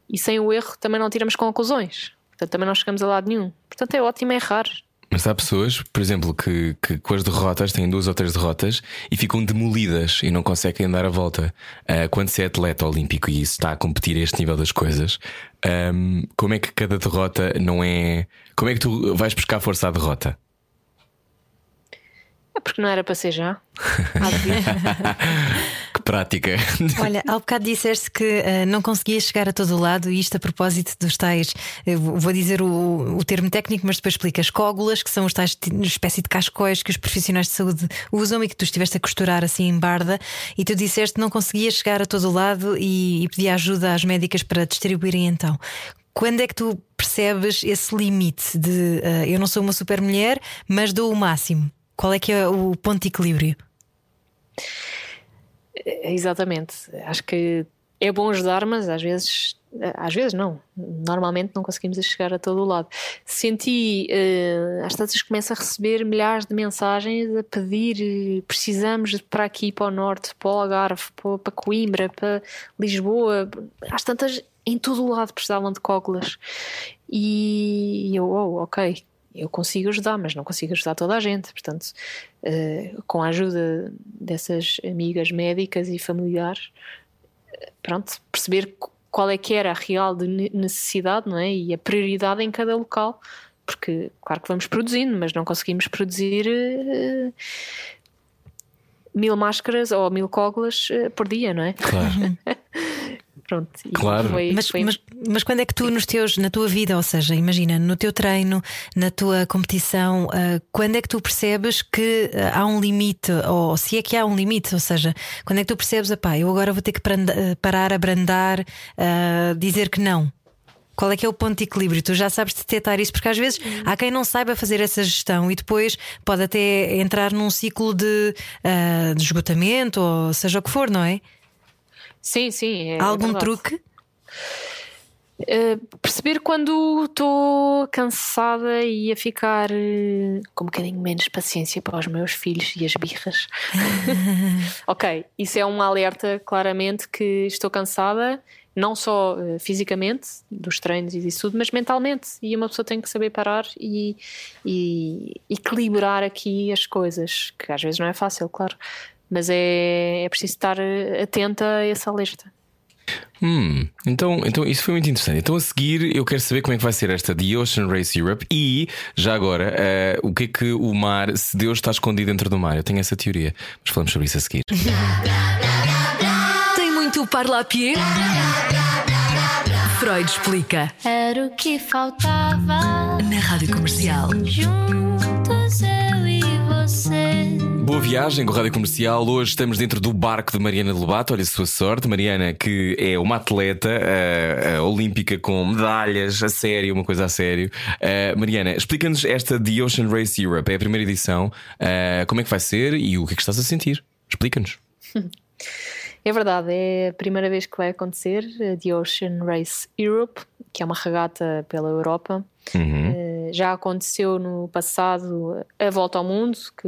E sem o erro também não tiramos conclusões. Portanto, também não chegamos a lado nenhum. Portanto, é ótimo errar. Mas há pessoas, por exemplo, que, que com as derrotas têm duas ou três derrotas e ficam demolidas e não conseguem dar a volta. Ah, quando se é atleta olímpico e está a competir a este nível das coisas, ahm, como é que cada derrota não é. Como é que tu vais buscar força à derrota? É porque não era para ser já. Prática! Olha, há bocado disseste que eh, não conseguias chegar a todo o lado, e isto a propósito dos tais, eu vou dizer o, o termo técnico, mas depois explicas, cógulas, que são os tais espécie de cascóis que os profissionais de saúde usam e que tu estiveste a costurar assim em barda, e tu disseste que não conseguias chegar a todo o lado e, e pedia ajuda às médicas para distribuírem então. Quando é que tu percebes esse limite de eh, eu não sou uma super mulher, mas dou o máximo? Qual é que é o ponto de equilíbrio? É, Exatamente. Acho que é bom ajudar, mas às vezes, às vezes não. Normalmente não conseguimos chegar a todo o lado. Senti, eh, às tantas começo a receber milhares de mensagens a pedir eh, precisamos para aqui, para o norte, para o Algarve, para, Coimbra, para Lisboa. Às tantas, em todo o lado precisavam de cógulas. E eu, oh, ok, eu consigo ajudar, mas não consigo ajudar toda a gente. Portanto, eh, com a ajuda dessas amigas médicas e familiares, eh, pronto, perceber qu- qual é que era a real de ne- necessidade não é? e a prioridade em cada local. Porque, claro que vamos produzindo, mas não conseguimos produzir eh, mil máscaras ou mil cógulas eh, por dia, não é? Claro. Pronto, Claro. foi- Mas, foi- mas, mas quando é que tu, nos teus, na tua vida, ou seja, imagina, no teu treino, na tua competição, ah, quando é que tu percebes que ah, há um limite, ou se é que há um limite, ou seja, quando é que tu percebes, pá, eu agora vou ter que ah, parar, abrandar, ah, dizer que não? Qual é que é o ponto de equilíbrio? Tu já sabes detectar isso, porque às vezes há quem não saiba fazer essa gestão e depois pode até entrar num ciclo de, ah, de esgotamento, ou seja o que for, não é? Sim, sim. é há algum verdade. truque? Uh, perceber quando estou cansada e a ficar uh, com um bocadinho menos paciência para os meus filhos e as birras. ok, isso é um alerta claramente que estou cansada, não só uh, fisicamente, dos treinos e disso tudo, mas mentalmente. E uma pessoa tem que saber parar e, e equilibrar aqui as coisas, que às vezes não é fácil, claro, mas é, é preciso estar atenta a esse alerta. Hum, então, então isso foi muito interessante. Então a seguir eu quero saber como é que vai ser esta The Ocean Race Europe e já agora uh, o que é que o mar, se Deus está escondido dentro do mar. Eu tenho essa teoria, mas falamos sobre isso a seguir. Tem muito parlapié? Freud explica. Era o que faltava. Na rádio comercial. Juntos eu e você. Boa viagem com a Rádio Comercial. Hoje estamos dentro do barco de Mariana Lobato. Olha a sua sorte. Mariana, que é uma atleta uh, uh, olímpica com medalhas a sério, uma coisa a sério. Uh, Mariana, explica-nos esta The Ocean Race Europe. É a primeira edição. como é que vai ser e o que é que estás a sentir? Explica-nos. É verdade, é a primeira vez que vai acontecer a The Ocean Race Europe, que é uma regata pela Europa. Uhum. Já aconteceu no passado a Volta ao Mundo, que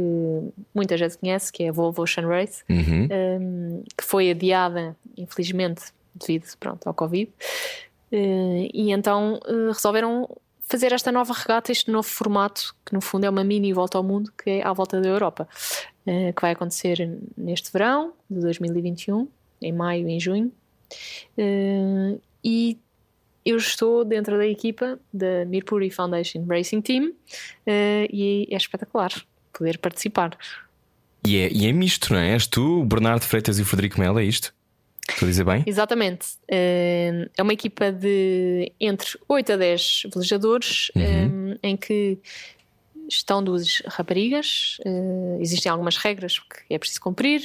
muita gente conhece, que é a Volvo Ocean Race, uhum. um, que foi adiada, infelizmente, devido pronto, ao Covid. Uh, e então uh, resolveram fazer esta nova regata, este novo formato, que no fundo é uma mini volta ao mundo, que é à volta da Europa, uh, que vai acontecer neste verão de 2021, em maio e em junho. e eu estou dentro da equipa da Mirpuri Foundation Racing Team uh, e é espetacular poder participar. E é, e é misto, não é? És tu, o Bernardo Freitas e o Frederico Melo, é isto? Estou a dizer bem? Exatamente. Uh, é uma equipa de entre 8 a 10 velejadores, uhum. um, em que estão duas raparigas. Uh, existem algumas regras que é preciso cumprir,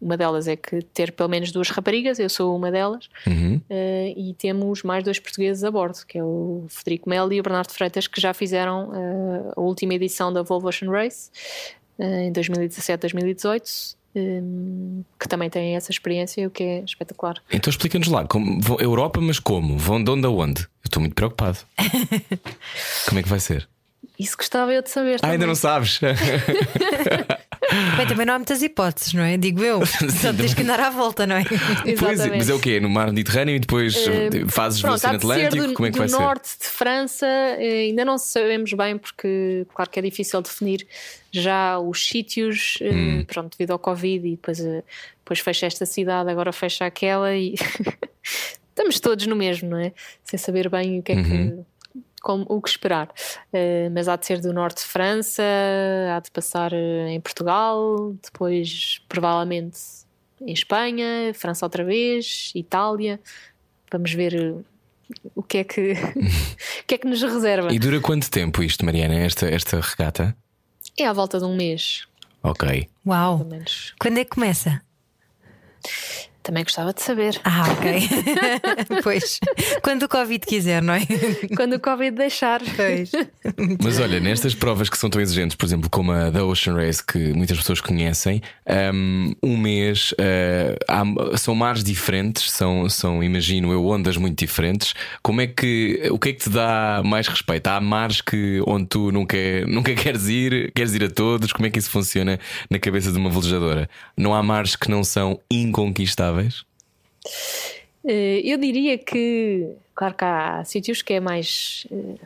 uma delas é que ter pelo menos duas raparigas, eu sou uma delas, uhum. uh, e temos mais dois portugueses a bordo, que é o Federico Melo e o Bernardo Freitas, que já fizeram uh, a última edição da Volvo Ocean Race uh, em 2017-2018. Um, que também têm essa experiência, o que é espetacular. Então explica-nos lá, como, vão, Europa, mas como? Vão de onde a onde? Eu estou muito preocupado. como é que vai ser? Isso gostava eu de saber. Ah, ainda não sabes? Bem, também não há muitas hipóteses, não é? Digo eu. Só tens que andar à volta, não é? Pois, mas é o quê? No mar Mediterrâneo e depois uh, fazes pronto, o Oceano Atlântico? Do, Como é que vai ser? Do norte de França, eh, ainda não sabemos bem, porque, claro que é difícil definir já os sítios, hum. pronto, devido ao Covid, e depois, depois fecha esta cidade, agora fecha aquela e. Estamos todos no mesmo, não é? Sem saber bem o que é uhum. que como o que esperar. Uh, mas há de ser do norte de França, há de passar eh, em Portugal, depois provavelmente em Espanha, França outra vez, Itália. Vamos ver eh, o que é que, o que, é que nos reserva. E dura quanto tempo isto, Mariana, esta, esta regata? É à volta de um mês. Ok. Uau! Quando é que começa? Também gostava de saber. Ah, ok. pois. Quando o Covid quiser, não é? Quando o Covid deixar. Pois. Mas olha, nestas provas que são tão exigentes, por exemplo, como a da Ocean Race, que muitas pessoas conhecem, um, um mês uh, há, são mares diferentes, são, são, imagino eu, ondas muito diferentes. Como é que o que é que te dá mais respeito? Há mares que onde tu nunca, nunca queres ir, queres ir a todos? Como é que isso funciona na cabeça de uma velejadora? Não há mares que não são inconquistáveis? Eh, eu diria que, claro que há sítios que é mais eh,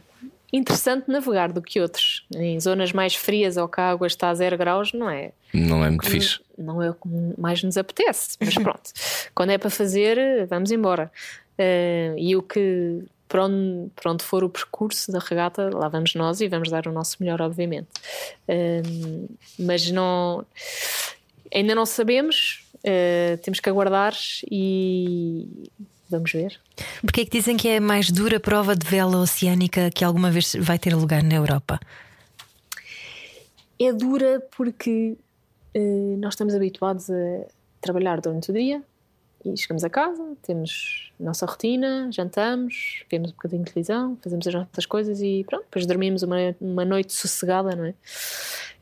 interessante navegar do que outros. Em zonas mais frias ou que a água está a zero graus, não é? Não é muito como, fixe. Não é como mais nos apetece, mas pronto. Quando é para fazer, vamos embora. Uh, e o que, para onde, para onde for o percurso da regata, lá vamos nós e vamos dar o nosso melhor, obviamente. Mas não. Ainda não sabemos, Uh, temos que aguardar e vamos ver. Porque é que dizem que é a mais dura prova de vela oceânica que alguma vez vai ter lugar na Europa? É dura porque uh, nós estamos habituados a trabalhar durante o dia e chegamos a casa, temos a nossa rotina, jantamos, vemos um bocadinho de televisão, fazemos as nossas coisas e pronto, depois dormimos uma, uma noite sossegada, não é?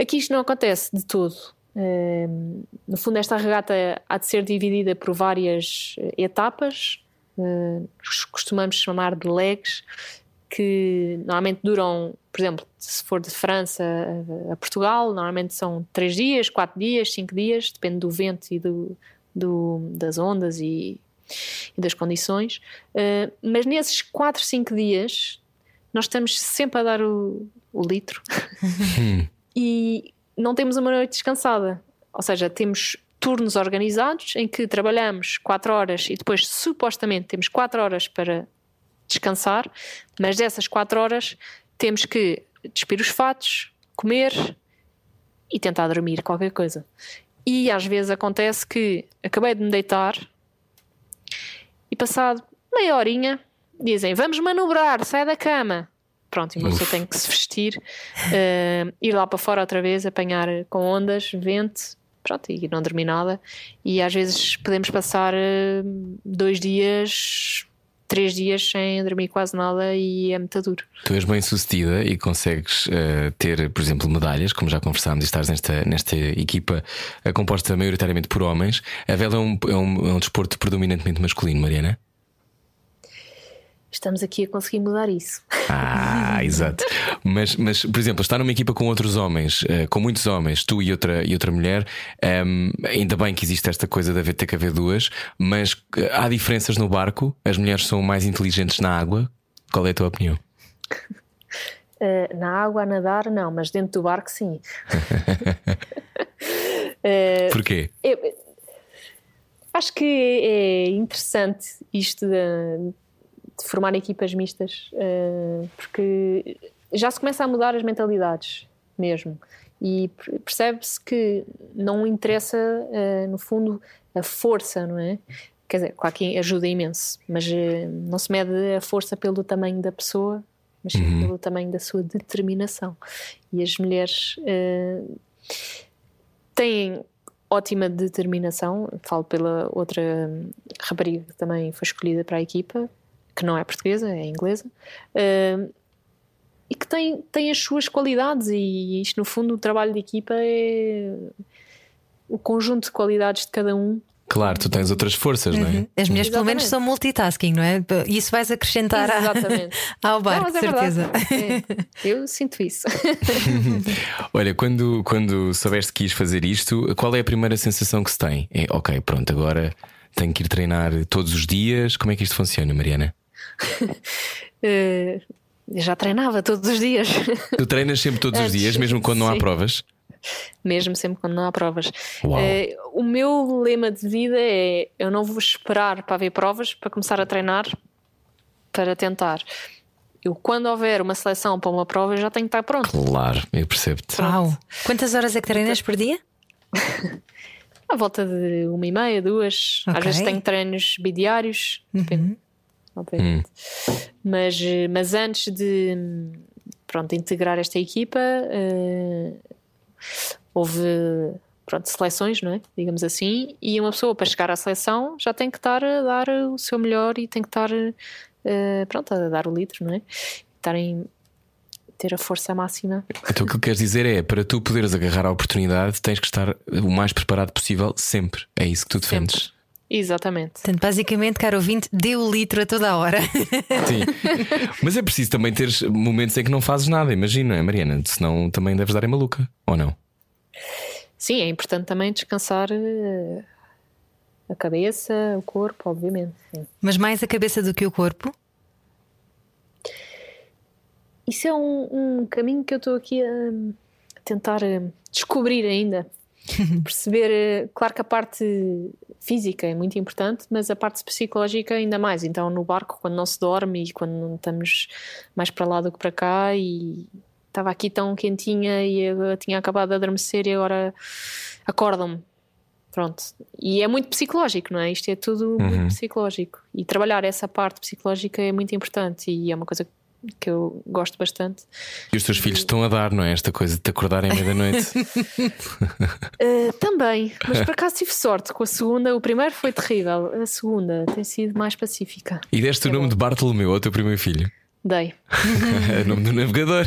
Aqui isto não acontece de todo no fundo, esta regata há de ser dividida por várias eh, etapas, uh, costumamos chamar de legs, que normalmente duram, por exemplo, se for de França a, a Portugal, normalmente são 3 dias, 4 dias, 5 dias, depende do vento e do, do, das ondas e, e das condições. Uh, mas nesses 4, 5 dias, nós estamos sempre a dar o, o litro. E não temos uma noite descansada. Ou seja, temos turnos organizados em que trabalhamos 4 horas e depois, supostamente, temos 4 horas para descansar, mas dessas 4 horas temos que despir os fatos, comer e tentar dormir qualquer coisa. E às vezes acontece que acabei de me deitar e passado meia horinha dizem vamos manobrar, sai da cama. Pronto, uma pessoa tem que se vestir, uh, ir lá para fora outra vez, apanhar com ondas, vento, pronto, e não dormir nada. E às vezes podemos passar uh, dois dias três dias sem dormir quase nada e é muito duro. Tu és bem sucedida e consegues uh, ter, por exemplo, medalhas, como já conversámos, e estás nesta, nesta equipa uh, composta maioritariamente por homens. A vela é um, é um, é um desporto predominantemente masculino, Mariana? Estamos aqui a conseguir mudar isso. Ah, exato. Mas, mas, por exemplo, estar numa equipa com outros homens, uh, com muitos homens, tu e outra, e outra mulher, um, ehm, ainda bem que existe esta coisa de haver, ter que haver duas, mas uh, há diferenças no barco? As mulheres são mais inteligentes na água? Qual é a tua opinião? Uh, na água, a nadar, não, mas dentro do barco, sim. Porquê? Eu, acho que é interessante isto de de formar equipas mistas, uh, porque já se começa a mudar as mentalidades mesmo. E percebe-se que não interessa, uh, no fundo, a força, não é? Quer dizer, claro que ajuda imenso, mas uh, não se mede a força pelo tamanho da pessoa, mas sim uhum. pelo tamanho da sua determinação. E as mulheres têm ótima determinação. Falo pela outra rapariga que também foi escolhida para a equipa, que não é portuguesa, é inglesa, uh, e que tem, tem as suas qualidades, e isto, no fundo, o trabalho de equipa é o conjunto de qualidades de cada um. Claro, tu tens outras forças, uhum. não é? Uhum. As mulheres, pelo menos, são multitasking, não é? Isso vais acrescentar ao barco, é certeza. É, eu sinto isso. Olha, quando, quando soubeste que ias fazer isto, qual é a primeira sensação que se tem? É, ok, pronto, agora tenho que ir treinar todos os dias. Como é que isto funciona, Mariana? Uh, já treinava todos os dias. Tu treinas sempre todos os dias, mesmo quando não há provas? Mesmo sempre quando não há provas. Uh, o meu lema de vida é: eu não vou esperar para haver provas para começar a treinar para tentar. Eu, quando houver uma seleção para uma prova, já tenho que estar pronto. Claro, eu percebo-te. Uau! Quantas horas é que treinas por dia? À volta de uma e meia, duas. Okay. Às vezes tenho treinos bidiários, uhum. depende obviamente. Hum. Mas, mas antes de pronto, integrar esta equipa, uh, houve pronto, seleções, não é? digamos assim, e uma pessoa para chegar à seleção já tem que estar a dar o seu melhor e tem que estar uh, pronto, a dar o litro, não é? Estar em, ter a força máxima. Então o que queres dizer é para tu poderes agarrar a oportunidade, tens que estar o mais preparado possível sempre. É isso que tu defendes. Sempre. Exatamente. Portanto, basicamente, caro ouvinte, dê o litro a toda a hora. Sim. Mas é preciso também ter momentos em que não fazes nada, imagina, é, Mariana? Senão também deves dar em maluca, ou não? Sim, é importante também descansar eh, a cabeça, o corpo, obviamente. Sim. Mas mais a cabeça do que o corpo? Isso é um, um caminho que eu estou aqui a tentar eh, descobrir ainda. Perceber, eh, claro que a parte física é muito importante, mas a parte psicológica ainda mais. Então, no barco, quando não se dorme e quando não estamos mais para lá do que para cá, e estava aqui tão quentinha e eu tinha acabado de adormecer e agora acordam-me. Pronto. E é muito psicológico, não é? Isto é tudo uhum. muito psicológico. E trabalhar essa parte psicológica é muito importante e é uma coisa que que eu gosto bastante. E os teus filhos estão a dar, não é? Esta coisa de te acordarem à meia-noite. uh, também, mas por acaso tive sorte com a segunda. O primeiro foi terrível, a segunda tem sido mais pacífica. E deste é o nome bom. de Bartolomeu ao teu primeiro filho? Dei. o nome do navegador.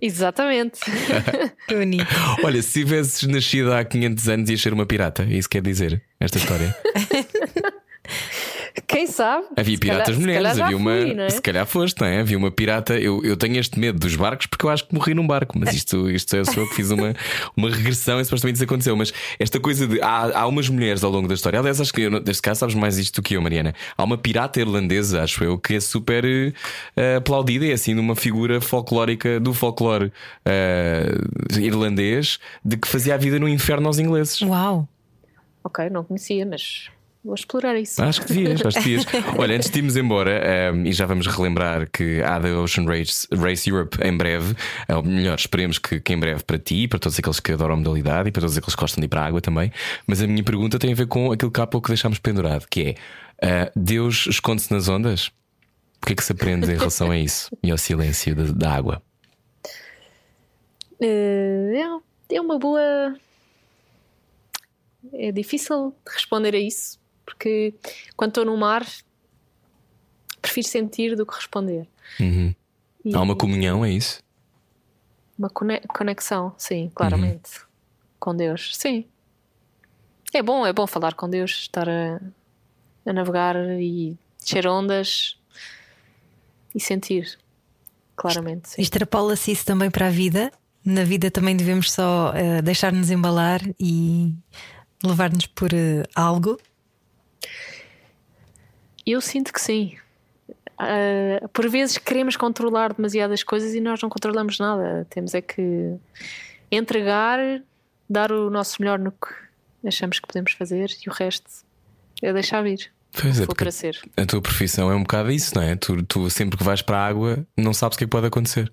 Exatamente. bonito. Olha, se tivesses nascido há 500 anos, ias ser uma pirata. É isso quer dizer esta história? Quem sabe? Havia Se piratas calhar- mulheres, havia uma. fui, é? Se calhar foste, não é? Havia uma pirata. Eu, eu tenho este medo dos barcos porque eu acho que morri num barco, mas isto, isto é só eu que fiz uma, uma regressão e supostamente isso aconteceu. Mas esta coisa de. Há, há umas mulheres ao longo da história, aliás, acho que eu, neste caso sabes mais isto do que eu, Mariana. Há uma pirata irlandesa, acho eu, que é super eh, aplaudida, é assim, numa figura folclórica do folclore eh, irlandês de que fazia a vida no inferno aos ingleses. Uau! Ok, não conhecia, mas vou explorar isso. Acho que devias, acho que devias. Olha, antes de irmos embora, um, e já vamos relembrar que há da Ocean Race, Race Europe em breve, ou melhor, esperemos que, que em breve para ti, para todos aqueles que adoram a modalidade e para todos aqueles que gostam de ir para a água também. Mas a minha pergunta tem a ver com aquilo que há pouco deixámos pendurado, que é: uh, Deus esconde-se nas ondas? O que é que se aprende em relação a isso e ao silêncio da, da água? Eh, é, é uma boa. É difícil de responder a isso, porque quando estou no mar, prefiro sentir do que responder. Uhum. E Há uma comunhão, é isso? uma cone- conexão, sim, claramente, com Deus. Sim. É bom, é bom falar com Deus, estar a, a navegar e descer ondas e sentir. Claramente. Extrapola-se isso também para a vida. Na vida também devemos só eh, deixar-nos embalar e levar-nos por eh, algo. Eu sinto que sim. Ah, por vezes queremos controlar demasiadas coisas e nós não controlamos nada. Temos é que entregar, dar o nosso melhor no que achamos que podemos fazer e o resto é deixar vir. Pois é, para ser. a tua profissão é um bocado isso, não é? Tu, tu sempre que vais para a água não sabes o que é que pode acontecer.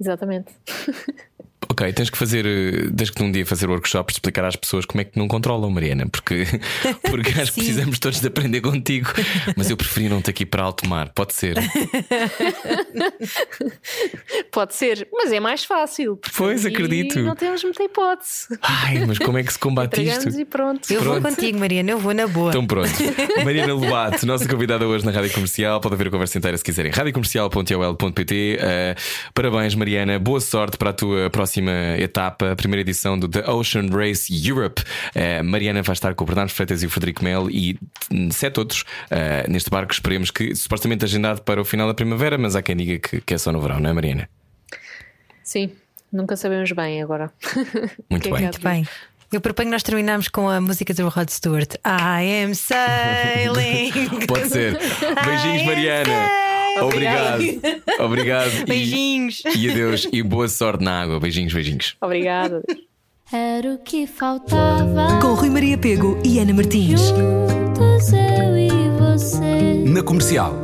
Exatamente. Ok, tens que fazer, eh, tens que num dia fazer workshops explicar às pessoas como é que não controlam, Mariana, porque, porque acho que precisamos todos de aprender contigo. Mas eu preferi não ter que ir para alto mar, pode ser. Pode ser, mas é mais fácil. Pois, acredito. Não temos muita hipótese. Ai, mas como é que se combate Entregamos isto? e pronto. Eu vou Pronto. contigo, Mariana, eu vou na boa. Então pronto. Mariana Lobato, nossa convidada hoje na Rádio Comercial. Pode ver a conversa inteira se quiserem. radiocomercial.ol.pt. Uh, parabéns, Mariana. Boa sorte para a tua próxima etapa, a primeira edição do The Ocean Race Europe. Uh, Mariana vai estar com o Bernardo Freitas e o Frederico Mel e sete outros uh, neste barco. Esperemos que, supostamente agendado para o final da primavera, mas há quem diga que, que é só no verão, não é, Mariana? Sim, nunca sabemos bem agora. Muito Que é bem. Muito bem. Eu proponho que nós terminarmos com a música do Rod Stewart. I am sailing. Pode ser. Beijinhos, I am Mariana. Obrigado. Obrigado. E- Beijinhos. E adeus e boa sorte na água. Beijinhos, beijinhos. Obrigada. Era o que faltava. Com Rui Maria Pego e Ana Martins. Juntos eu e você. Na comercial.